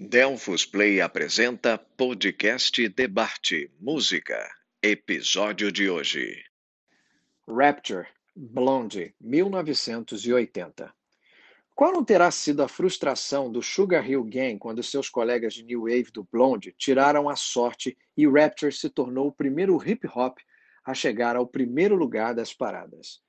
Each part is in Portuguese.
Delfos Play apresenta podcast Debate Música. Episódio de hoje. Rapture, Blonde, 1980. Qual não terá sido a frustração do Sugar Hill Gang quando seus colegas de New Wave do Blonde tiraram a sorte e Rapture se tornou o primeiro hip hop a chegar ao primeiro lugar das paradas?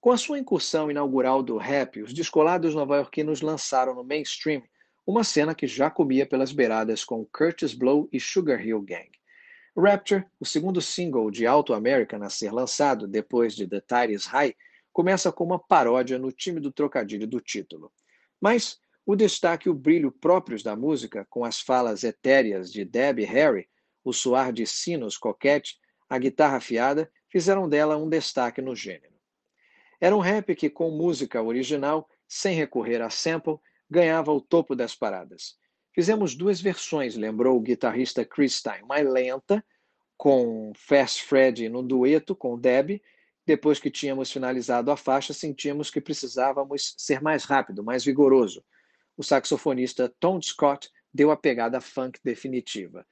Com a sua incursão inaugural do rap, os descolados nova-iorquinos lançaram no mainstream uma cena que já comia pelas beiradas com Curtis Blow e Sugar Hill Gang. Rapture, o segundo single de Alto American a ser lançado depois de The Tide is High, começa com uma paródia no time do trocadilho do título. Mas o destaque e o brilho próprios da música, com as falas etéreas de Debbie Harry, o soar de sinos coquete, a guitarra afiada, fizeram dela um destaque no gênero. Era um rap que, com música original, sem recorrer a sample, ganhava o topo das paradas. Fizemos duas versões, lembrou o guitarrista Chris Stein, uma lenta, com Fast Fred no dueto com Deb. Depois que tínhamos finalizado a faixa, sentíamos que precisávamos ser mais rápido, mais vigoroso. O saxofonista Tom Scott deu a pegada funk definitiva.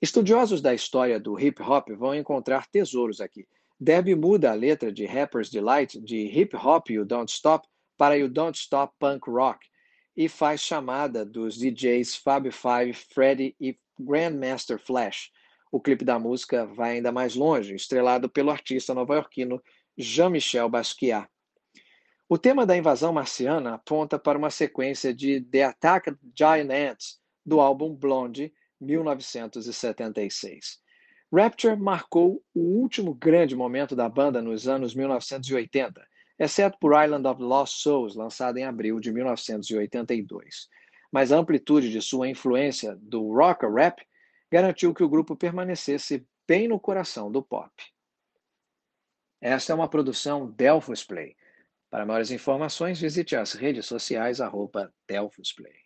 Estudiosos da história do hip hop vão encontrar tesouros aqui. Deb muda a letra de Rapper's Delight de hip hop You Don't Stop para You Don't Stop Punk Rock e faz chamada dos DJs Fab Five, Freddy e Grandmaster Flash. O clipe da música vai ainda mais longe, estrelado pelo artista nova-iorquino Jean-Michel Basquiat. O tema da invasão marciana aponta para uma sequência de The Attack of Giant Ants do álbum Blonde, 1976. Rapture marcou o último grande momento da banda nos anos 1980 exceto por Island of Lost Souls, lançado em abril de 1982. Mas a amplitude de sua influência do rock rap garantiu que o grupo permanecesse bem no coração do pop. Esta é uma produção Delphos Play. Para maiores informações, visite as redes sociais arroba Delphos Play.